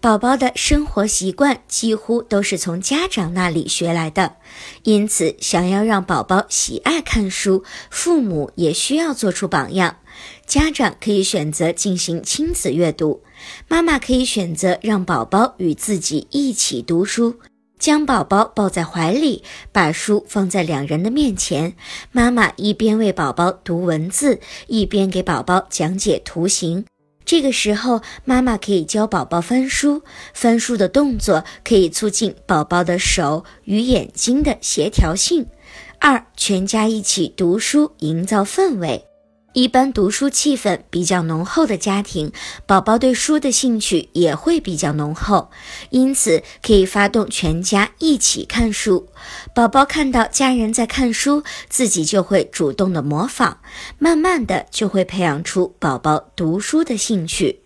宝宝的生活习惯几乎都是从家长那里学来的，因此想要让宝宝喜爱看书，父母也需要做出榜样。家长可以选择进行亲子阅读，妈妈可以选择让宝宝与自己一起读书，将宝宝抱在怀里，把书放在两人的面前，妈妈一边为宝宝读文字，一边给宝宝讲解图形。这个时候，妈妈可以教宝宝翻书，翻书的动作可以促进宝宝的手与眼睛的协调性。二，全家一起读书，营造氛围。一般读书气氛比较浓厚的家庭，宝宝对书的兴趣也会比较浓厚，因此可以发动全家一起看书。宝宝看到家人在看书，自己就会主动的模仿，慢慢的就会培养出宝宝读书的兴趣。